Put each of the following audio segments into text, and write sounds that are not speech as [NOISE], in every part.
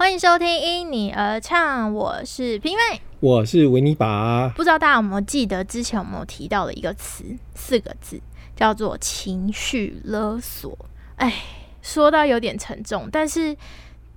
欢迎收听《因你而唱》，我是平妹。我是维尼拔。不知道大家有没有记得之前我们有提到的一个词，四个字叫做情绪勒索。哎，说到有点沉重，但是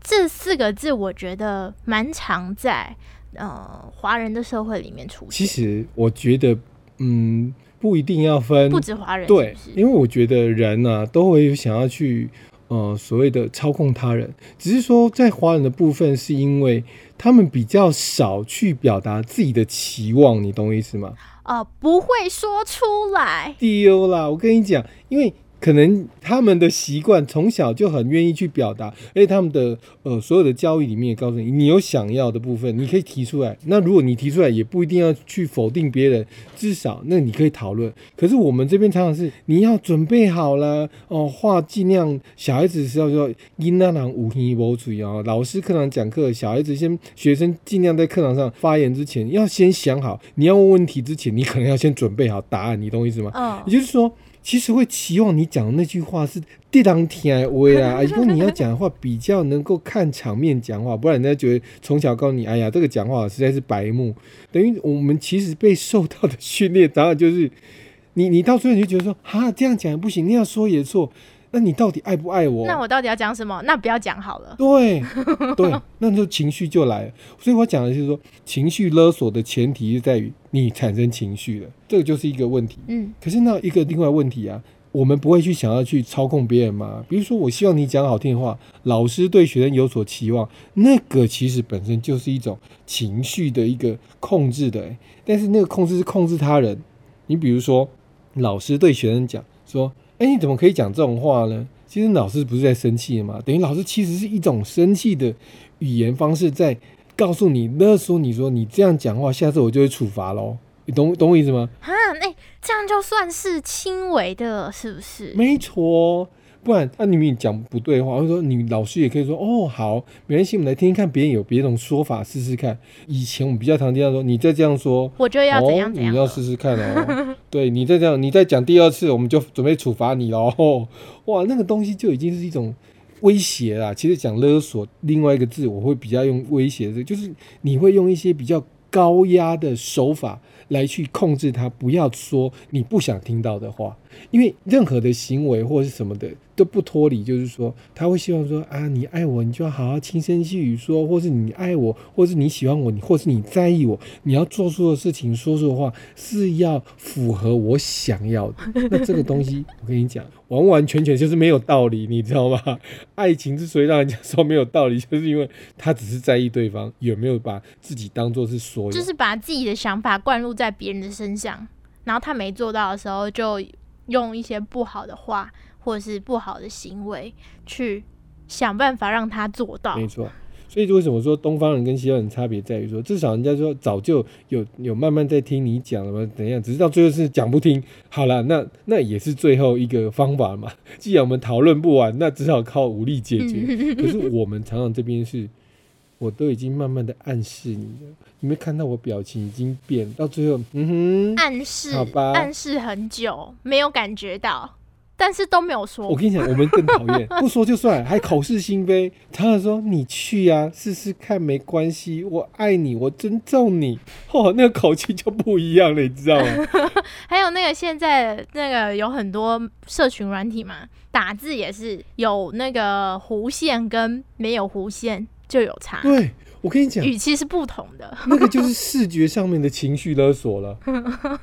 这四个字我觉得蛮常在呃华人的社会里面出现。其实我觉得，嗯，不一定要分，不止华人，对是，不是因为我觉得人呢、都会有想要去呃所谓的操控他人，只是说在华人的部分，是因为他们比较少去表达自己的期望，你懂我意思吗？呃不会说出来。丢啦！我跟你讲，因为可能他们的习惯从小就很愿意去表达，而且他们的呃所有的教育里面也告诉你，你有想要的部分，你可以提出来。那如果你提出来，也不一定要去否定别人，至少那你可以讨论。可是我们这边常常是你要准备好了哦，话尽量小孩子是要说因那郎无听无嘴哦，老师课堂讲课，小孩子先学生尽量在课堂上发言之前，要先想好，你要问问题之前，你可能要先准备好答案，你懂我意思吗？嗯也，就是说，其实会期望你讲的那句话是地当天威啦，也就是你要讲的话比较能够看场面讲话，不然人家觉得从小告诉你，哎呀，这个讲话实在是白目。等于我们其实被受到的训练，当然就是你你到最后你就觉得说，哈，这样讲也不行，那样说也错，那你到底爱不爱我？那我到底要讲什么？那不要讲好了。对对，那就情绪就来了。所以我讲的就是说，情绪勒索的前提是在于你产生情绪了，这个就是一个问题。嗯可是那一个另外问题啊，我们不会去想要去操控别人嘛？比如说，我希望你讲好听的话，老师对学生有所期望，那个其实本身就是一种情绪的一个控制的、欸。但是那个控制是控制他人。你比如说，老师对学生讲说：“哎、你怎么可以讲这种话呢？”其实老师不是在生气嘛，等于老师其实是一种生气的语言方式，在告诉你勒索你说你这样讲话，下次我就会处罚喽。你懂懂我意思吗？啊，哎、这样就算是轻微的，是不是？没错，不然那、你们讲不对的话，或者说你老师也可以说哦好，没关系，我们来听听看别人有别种说法，试试看。以前我们比较常听到说，你再这样说，我就要怎样哦，怎样了。你要试试看哦。对 [LAUGHS] 你再这样，你再讲第二次，我们就准备处罚你喽。哇，那个东西就已经是一种威胁啦。其实讲勒索，另外一个字我会比较用威胁的，就是你会用一些比较高压的手法来去控制他，不要说你不想听到的话。因为任何的行为或是什么的都不脱离，就是说他会希望说啊，你爱我，你就要好好轻声细语说，或是你爱我，或是你喜欢我，你或是你在意我，你要做出的事情、说出的话是要符合我想要的。那 [LAUGHS] 这个东西，我跟你讲，完完全全就是没有道理，你知道吗？爱情之所以让人家说没有道理，就是因为他只是在意对方有没有把自己当做是所有。就是把自己的想法灌入在别人的身上，然后他没做到的时候，就用一些不好的话或是不好的行为去想办法让他做到。没错。所以为什么说东方人跟西方人差别在于说，至少人家说早就有有慢慢在听你讲了嘛，怎样？只是到最后是讲不听。好了，那那也是最后一个方法嘛。既然我们讨论不完，那只好靠武力解决。[LAUGHS] 可是我们常常这边是，我都已经慢慢的暗示你了，你没看到我表情已经变，到最后，嗯哼，暗示好吧暗示很久，没有感觉到，但是都没有说我。跟你讲，我们更讨厌，[LAUGHS] 不说就算，还口是心非。常常说你去呀、试试看，没关系，我爱你，我尊重你。[LAUGHS] 哦，那个口气就不一样了，你知道吗？[LAUGHS] 还有那个现在那个有很多社群软体嘛，打字也是有那个弧线跟没有弧线就有差，对，我跟你讲，语气是不同的。那个就是视觉上面的情绪勒索了。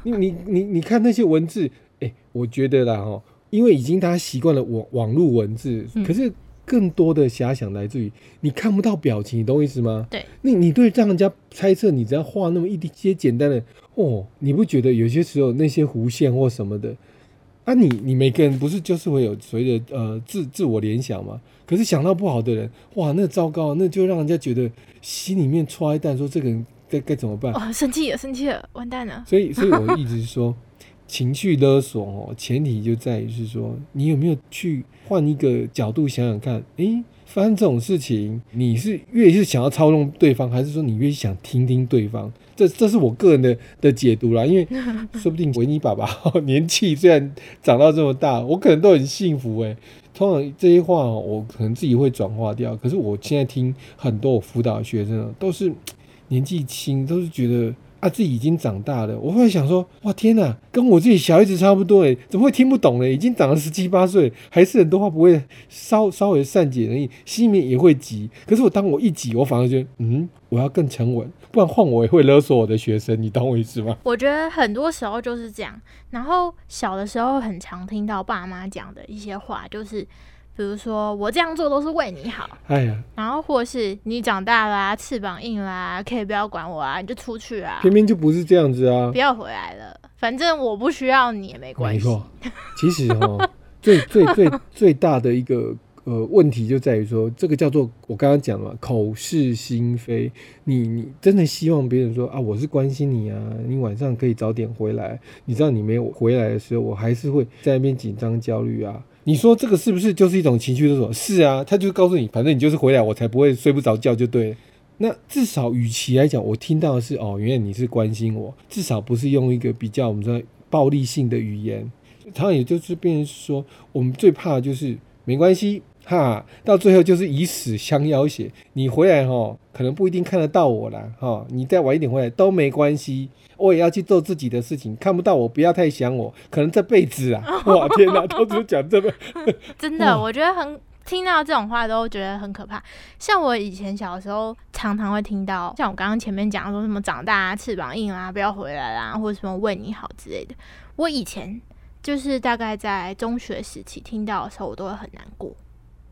你你你你看那些文字，哎、我觉得啦哈，因为已经大家习惯了网网络文字，嗯可是更多的遐想来自于你看不到表情，你懂我意思吗？对，那你对让人家猜测，你只要画那么一些简单的哦，你不觉得有些时候那些弧线或什么的？啊你，你每个人不是就是会有所谓的呃自自我联想吗？可是想到不好的人，哇，那糟糕，那就让人家觉得心里面戳一弹，说这个人该该怎么办？哦，生气了，生气了，完蛋了。所以，所以我一直说，情绪勒索哦，前提就在于是说，你有没有去换一个角度想想看，诶，发生这种事情，你是越是想要操纵对方，还是说你越想听听对方？这这是我个人的的解读啦，因为 [LAUGHS] 说不定维尼爸爸 [LAUGHS] 年纪虽然长到这么大，我可能都很幸福诶。通常这些话我可能自己会转化掉，可是我现在听很多我辅导的学生都是年纪轻，都是觉得。啊，自己已经长大了，我会想说，哇，天哪，跟我自己小孩子差不多诶，怎么会听不懂呢？已经长了十七八岁，还是很多话不会稍稍微善解人意，心里面也会急。可是我当我一急，我反而觉得，嗯，我要更沉稳，不然换我也会勒索我的学生，你懂我意思吗？我觉得很多时候就是这样。然后小的时候很常听到爸妈讲的一些话，就是。比如说，我这样做都是为你好。哎呀，然后或是你长大啦，翅膀硬啦，可以不要管我啊，你就出去啊。偏偏就不是这样子啊！不要回来了，反正我不需要你也没关系。没错，其实哦，[LAUGHS] 最最最最大的一个呃问题就在于说，这个叫做我刚刚讲了口是心非。你你真的希望别人说啊，我是关心你啊，你晚上可以早点回来。你知道你没有回来的时候，我还是会在那边紧张焦虑啊。你说这个是不是就是一种情绪勒索？是啊，他就告诉你，反正你就是回来，我才不会睡不着觉就对了。那至少与其来讲，我听到的是哦，原来你是关心我，至少不是用一个比较我们说暴力性的语言。他也就是变成说，我们最怕的就是没关系。哈，到最后就是以死相要挟。你回来哈，可能不一定看得到我啦，哈。你再晚一点回来都没关系，我也要去做自己的事情。看不到我，不要太想我。可能这辈子啊，[LAUGHS] 哇天哪，都是讲这个。[LAUGHS] 真的，我觉得很听到这种话都觉得很可怕。像我以前小时候常常会听到，像我刚刚前面讲说什么长大啊翅膀硬啊，不要回来啦，或者什么为你好之类的。我以前就是大概在中学时期听到的时候，我都会很难过。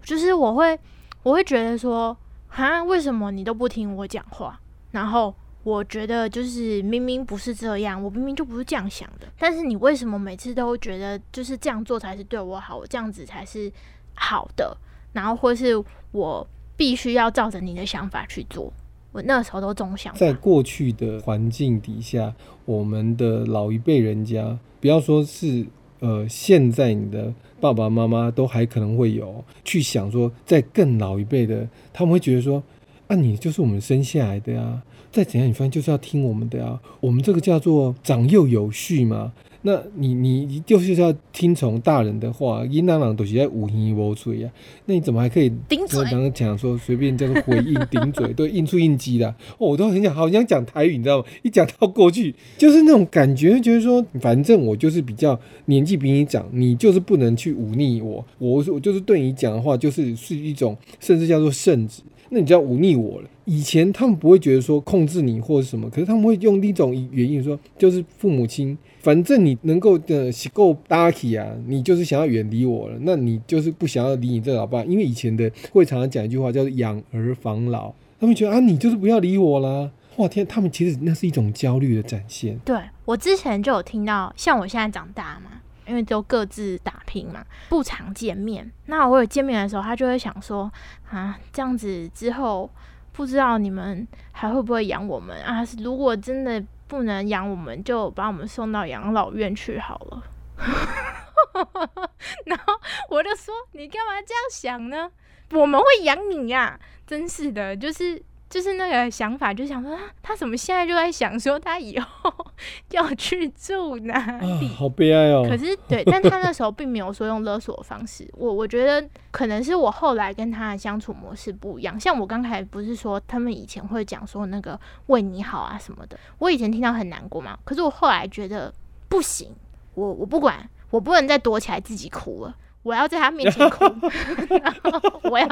就是我会，我会觉得说，啊，为什么你都不听我讲话？然后我觉得就是明明不是这样，我明明就不是这样想的。但是你为什么每次都觉得就是这样做才是对我好，我这样子才是好的？然后或是我必须要照着你的想法去做？我那时候都这种想。在过去的环境底下，我们的老一辈人家，不要说是呃，现在你的。爸爸妈妈都还可能会有去想说，在更老一辈的，他们会觉得说，啊，你就是我们生下来的呀，再怎样，你发现就是要听我们的呀，我们这个叫做长幼有序嘛。那你你你就是要听从大人的话，因那朗都是在五音无嘴呀。那你怎么还可以顶嘴？刚刚讲说随便叫做回应顶嘴，[LAUGHS] 对，应出应激的。哦，我都很想好想讲台语，你知道吗？一讲到过去，就是那种感觉，就是说反正我就是比较年纪比你长，你就是不能去忤逆我。我我就是对你讲的话，就是是一种甚至叫做圣旨。那你就要忤逆我了。以前他们不会觉得说控制你或者什么，可是他们会用一种原因说，就是父母亲。反正你能够的够 lucky 啊，你就是想要远离我了，那你就是不想要理你这老爸，因为以前的会常常讲一句话叫做养儿防老，他们觉得啊，你就是不要理我啦。哇天，他们其实那是一种焦虑的展现。对我之前就有听到，像我现在长大嘛，因为都各自打拼嘛，不常见面。那我有见面的时候，他就会想说啊，这样子之后不知道你们还会不会养我们啊？如果真的。不能养我们，就把我们送到养老院去好了。[LAUGHS] 然后我就说：“你干嘛这样想呢？我们会养你呀！”真是的，就是。就是那个想法，就想说他怎么现在就在想说他以后 [LAUGHS] 要去住哪里，好悲哀哦。可是对，但他那时候并没有说用勒索的方式。我我觉得可能是我后来跟他的相处模式不一样。像我刚才不是说他们以前会讲说那个为你好啊什么的，我以前听到很难过嘛。可是我后来觉得不行，我我不管，我不能再躲起来自己哭了。我要在他面前哭，[LAUGHS] 然后我要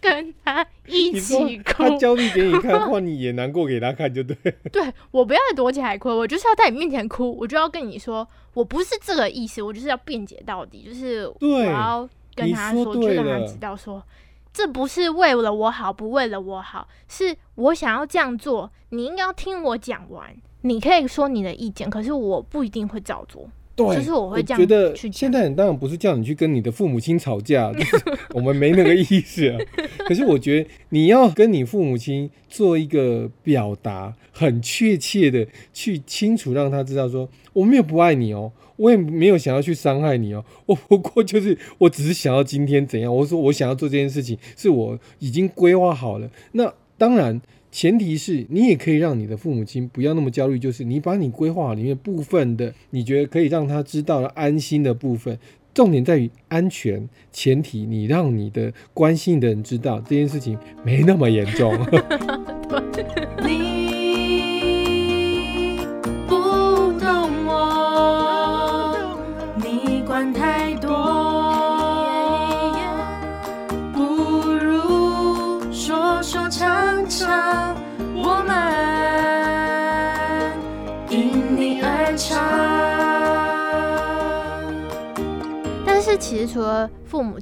跟他一起哭。他焦虑给你看，换你也难过给他看，就对。[LAUGHS] 对我不要再躲起来哭，我就是要在你面前哭，我就要跟你说，我不是这个意思，我就是要辩解到底，就是我要跟他说，就让他知道说，这不是为了我好，不为了我好，是我想要这样做，你应该要听我讲完。你可以说你的意见，可是我不一定会照做。对，就是我会这样觉得。现在当然不是叫你去跟你的父母亲吵架，[LAUGHS] 就是我们没那个意思啊。[LAUGHS] 可是我觉得你要跟你父母亲做一个表达，很确切的去清楚让他知道说，我没有不爱你哦，我也没有想要去伤害你哦，我不过就是我只是想要今天怎样。我说我想要做这件事情，是我已经规划好了。那当然。前提是你也可以让你的父母亲不要那么焦虑，就是你把你规划里面部分的，你觉得可以让他知道安心的部分，重点在于安全，前提你让你的关心的人知道这件事情没那么严重。[LAUGHS] [LAUGHS]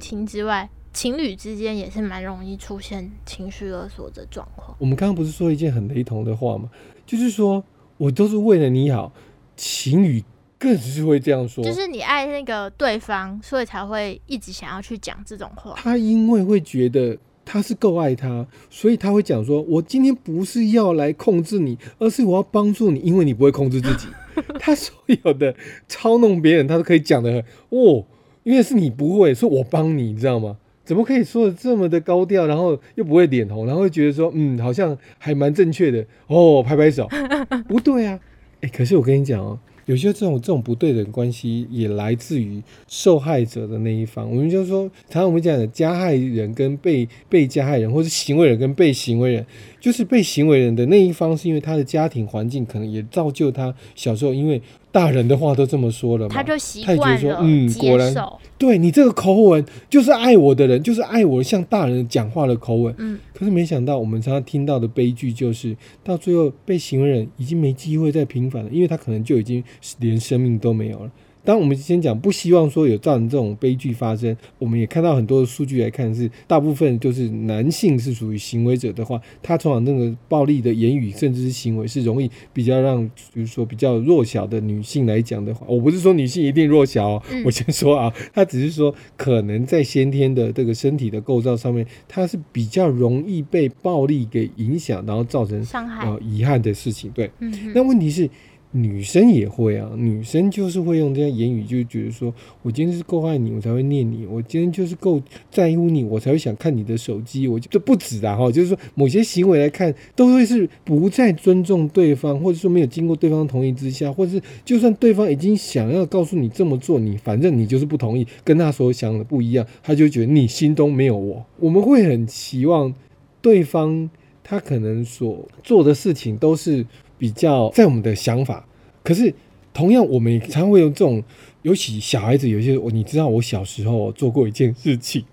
亲之外，情侣之间也是蛮容易出现情绪勒索的状况。我们刚刚不是说一件很雷同的话吗？就是说我都是为了你好，情侣更是会这样说。就是你爱那个对方，所以才会一直想要去讲这种话。他因为会觉得他是够爱他，所以他会讲说：“我今天不是要来控制你，而是我要帮助你，因为你不会控制自己。[LAUGHS] ”他所有的操弄别人，他都可以讲的哦，因为是你不会，所以我帮你，你知道吗？怎么可以说的这么的高调，然后又不会脸红，然后会觉得说，嗯，好像还蛮正确的哦，拍拍手，[LAUGHS] 不对啊，哎，可是我跟你讲哦，有些这种这种不对等关系也来自于受害者的那一方。我们就是说，常常我们讲的加害人跟被被加害人，或是行为人跟被行为人，就是被行为人的那一方，是因为他的家庭环境可能也造就他小时候因为。大人的话都这么说了嘛，他就习惯了，嗯，果然，对你这个口吻就是爱我的人，就是爱我像大人讲话的口吻。嗯，可是没想到我们常常听到的悲剧就是，到最后被行为人已经没机会再平反了，因为他可能就已经连生命都没有了。当我们先讲不希望说有造成这种悲剧发生，我们也看到很多的数据来看，是大部分就是男性是属于行为者的话，他通常那个暴力的言语甚至是行为是容易比较让，比如说比较弱小的女性来讲的话，我不是说女性一定弱小，哦，我先说啊，他只是说可能在先天的这个身体的构造上面，他是比较容易被暴力给影响，然后造成伤害、遗憾的事情。对，那问题是。女生也会啊，女生就是会用这些言语，就觉得说我今天是够爱你，我才会念你；我今天就是够在乎你，我才会想看你的手机。我就不止啊，哈，就是说某些行为来看，都会是不再尊重对方，或者说没有经过对方同意之下，或者是就算对方已经想要告诉你这么做，你反正你就是不同意，跟他所想的不一样，他就觉得你心中没有我。我们会很期望对方他可能所做的事情都是。比较在我们的想法，可是同样，我们也常会用这种，尤其小孩子，有些你知道，我小时候做过一件事情，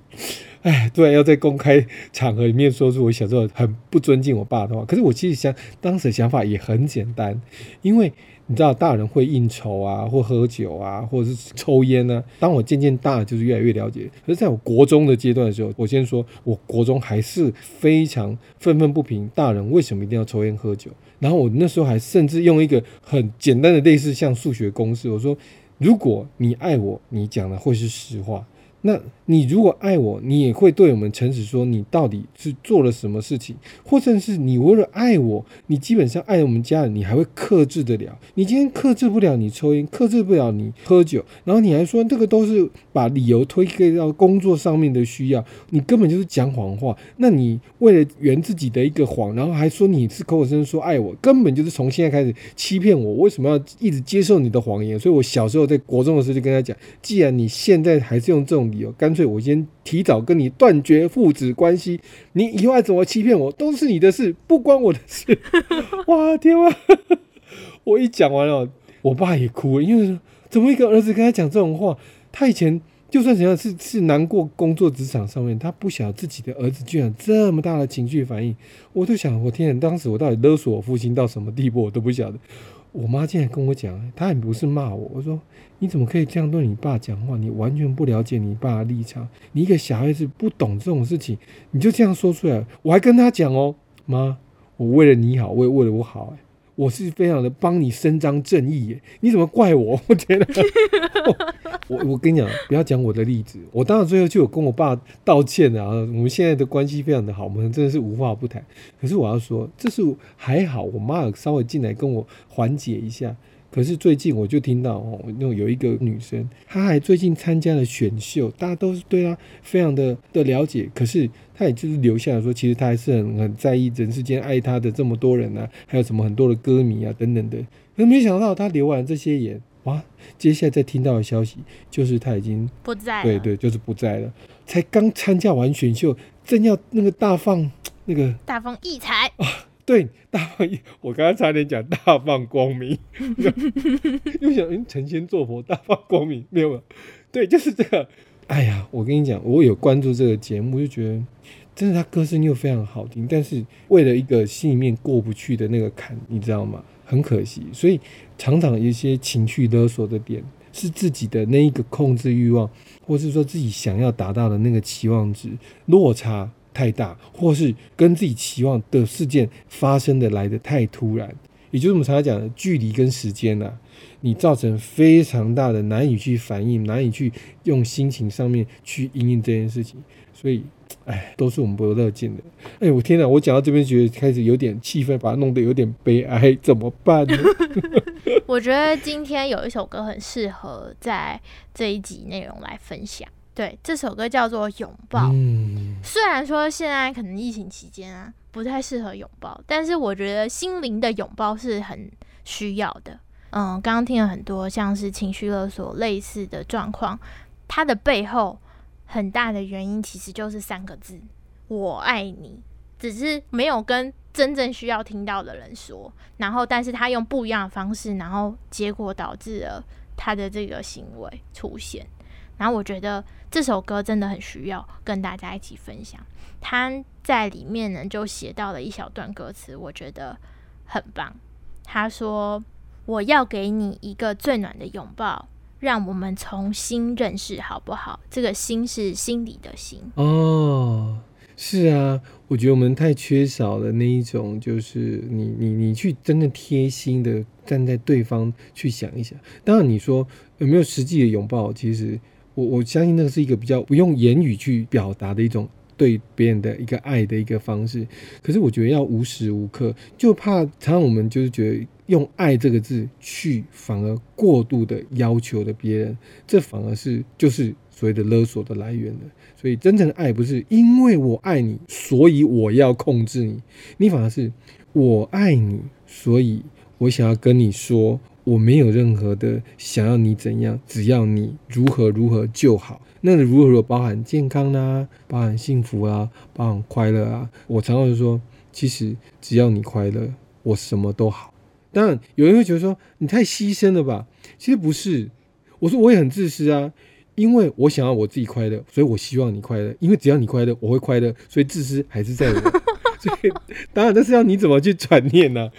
哎，对，要在公开场合里面说出我小时候很不尊敬我爸的话。可是我其实想当时想法也很简单，因为。你知道大人会应酬啊，或喝酒啊，或者是抽烟呢？[LAUGHS] 当我渐渐大，就是越来越了解。可是在我国中的阶段的时候，我先说，我国中还是非常愤愤不平，大人为什么一定要抽烟喝酒？然后我那时候还甚至用一个很简单的类似像数学公式，我说，如果你爱我，你讲的会是实话。那你如果爱我，你也会对我们诚实说，你到底是做了什么事情，或者是你为了爱我，你基本上爱我们家人，你还会克制得了？你今天克制不了你抽烟，克制不了你喝酒，然后你还说这个都是把理由推给到工作上面的需要，你根本就是讲谎话。那你为了圆自己的一个谎，然后还说你是口口声声说爱我，根本就是从现在开始欺骗我。为什么要一直接受你的谎言？所以我小时候在国中的时候就跟他讲，既然你现在还是用这种。干脆我先提早跟你断绝父子关系，你以后爱怎么欺骗我都是你的事，不关我的事。[LAUGHS] 哇天啊！我一讲完了，我爸也哭了，因为怎么一个儿子跟他讲这种话？他以前就算怎样是是难过工作职场上面，他不晓得自己的儿子居然这么大的情绪反应。我就想，我天，当时我到底勒索我父亲到什么地步，我都不晓得。我妈竟然跟我讲，她也不是骂我。我说：“你怎么可以这样对你爸讲话？你完全不了解你爸的立场。你一个小孩子不懂这种事情，你就这样说出来。”我还跟她讲哦，妈，我为了你好，我也为了我好，我是非常的帮你伸张正义耶，你怎么怪我？我觉得，[LAUGHS] 我我跟你讲，不要讲我的例子。我当然最后就有跟我爸道歉啊。我们现在的关系非常的好，我们真的是无话不谈。可是我要说，这是还好，我妈稍微进来跟我缓解一下。可是最近我就听到哦，那有一个女生，她还最近参加了选秀，大家都是对她非常的的了解。可是她也就是留下来说，其实她还是很很在意人世间爱她的这么多人啊，还有什么很多的歌迷啊等等的。可是没想到她留完这些言，哇，接下来再听到的消息就是他已经不在了。对对，就是不在了，才刚参加完选秀，正要那个大放 [TSK] 那个大放异彩啊，对大放异，我刚刚差点讲大放光明，[LAUGHS] 又想嗯成仙做佛大放光明没有没有，对，就是这个。哎呀，我跟你讲，我有关注这个节目，就觉得真的他歌声又非常好听，但是为了一个心里面过不去的那个坎，你知道吗？很可惜，所以常常有一些情绪勒索的点是自己的那一个控制欲望，或是说自己想要达到的那个期望值落差太大，或是跟自己期望的事件发生的来的太突然，也就是我们常常讲的距离跟时间呐、你造成非常大的难以去反应，难以去用心情上面去应应这件事情，所以。哎，都是我们不乐见的。哎，我天哪！我讲到这边，觉得开始有点气氛，把它弄得有点悲哀，怎么办呢？[LAUGHS] 我觉得今天有一首歌很适合在这一集内容来分享。对，这首歌叫做《拥抱》。嗯，虽然说现在可能疫情期间啊不太适合拥抱，但是我觉得心灵的拥抱是很需要的。嗯，刚刚听了很多像是情绪勒索类似的状况，它的背后很大的原因其实就是三个字：我爱你。只是没有跟真正需要听到的人说，然后但是他用不一样的方式，然后结果导致了他的这个行为出现。然后我觉得这首歌真的很需要跟大家一起分享。他在里面呢就写到了一小段歌词，我觉得很棒。他说：“我要给你一个最暖的拥抱，让我们重新认识，好不好？”这个“心”是心里的“心”。哦，是啊，我觉得我们太缺少了那一种，就是你你你去真的贴心的站在对方去想一想。当然，你说有没有实际的拥抱，其实我我相信那个是一个比较不用言语去表达的一种对别人的一个爱的一个方式。可是我觉得要无时无刻，就怕常常我们就是觉得用“爱”这个字去反而过度的要求的别人，这反而是就是所谓的勒索的来源了。所以真正的爱不是因为我爱你，所以我要控制你，你反而是我爱你，所以我想要跟你说，我没有任何的想要你怎样，只要你如何如何就好。那个如何如何包含健康啦、包含幸福啊，包含快乐啊。我常常就说，其实只要你快乐，我什么都好。当然，有人会觉得说你太牺牲了吧？其实不是，我说我也很自私啊。因为我想要我自己快乐，所以我希望你快乐。因为只要你快乐，我会快乐，所以自私还是在我。所以当然，这是要你怎么去转念呢、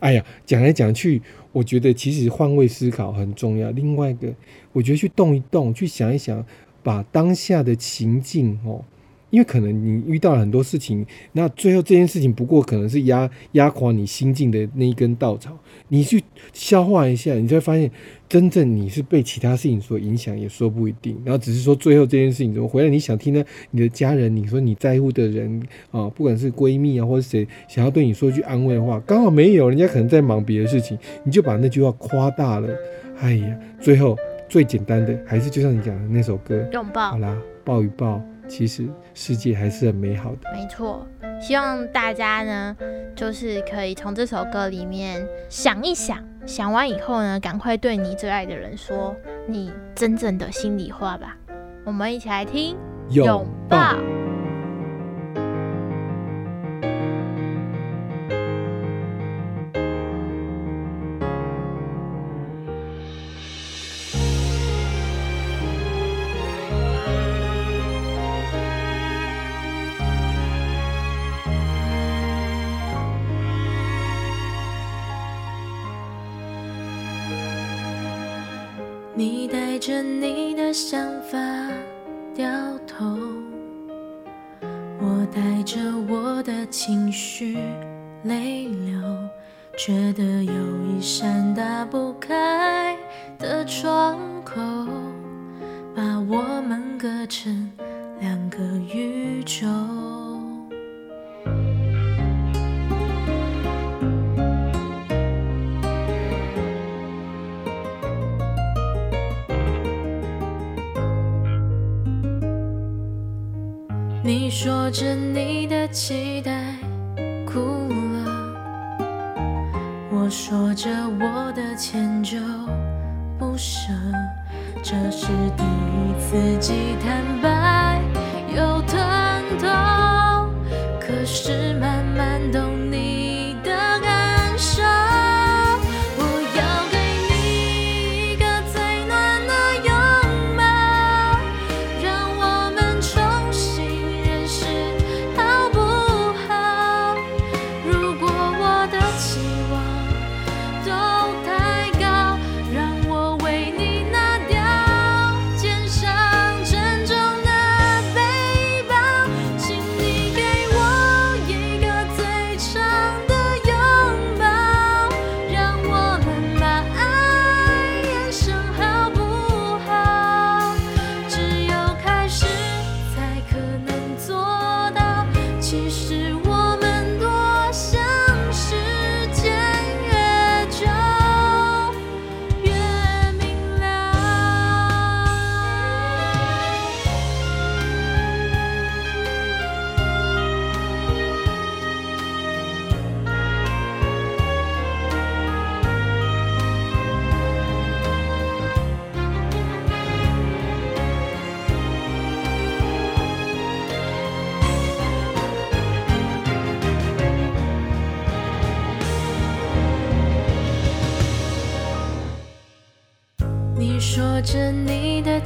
哎呀，讲来讲去，我觉得其实换位思考很重要。另外一个，我觉得去动一动，去想一想，把当下的情境哦，因为可能你遇到了很多事情，那最后这件事情不过可能是压压垮你心境的那一根稻草，你去消化一下，你就会发现。真正你是被其他事情所影响，也说不一定。然后只是说最后这件事情怎么回来，你想听呢？你的家人，你说你在乎的人啊，不管是闺蜜啊，或者谁想要对你说句安慰的话，刚好没有，人家可能在忙别的事情，你就把那句话夸大了。哎呀，最后最简单的还是就像你讲的那首歌，拥抱好。啦，抱一抱，其实世界还是很美好的。没错，希望大家呢，就是可以从这首歌里面想一想，想完以后呢，赶快对你最爱的人说你真正的心里话吧。我们一起来听拥抱。合成两个宇宙。你说着你的期待哭了我说着我的迁就不舍。这是第一次祭坛吧。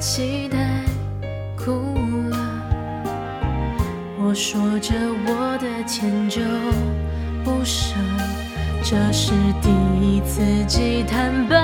期待哭了，我说着我的迁就不舍，这是第一次记坦白。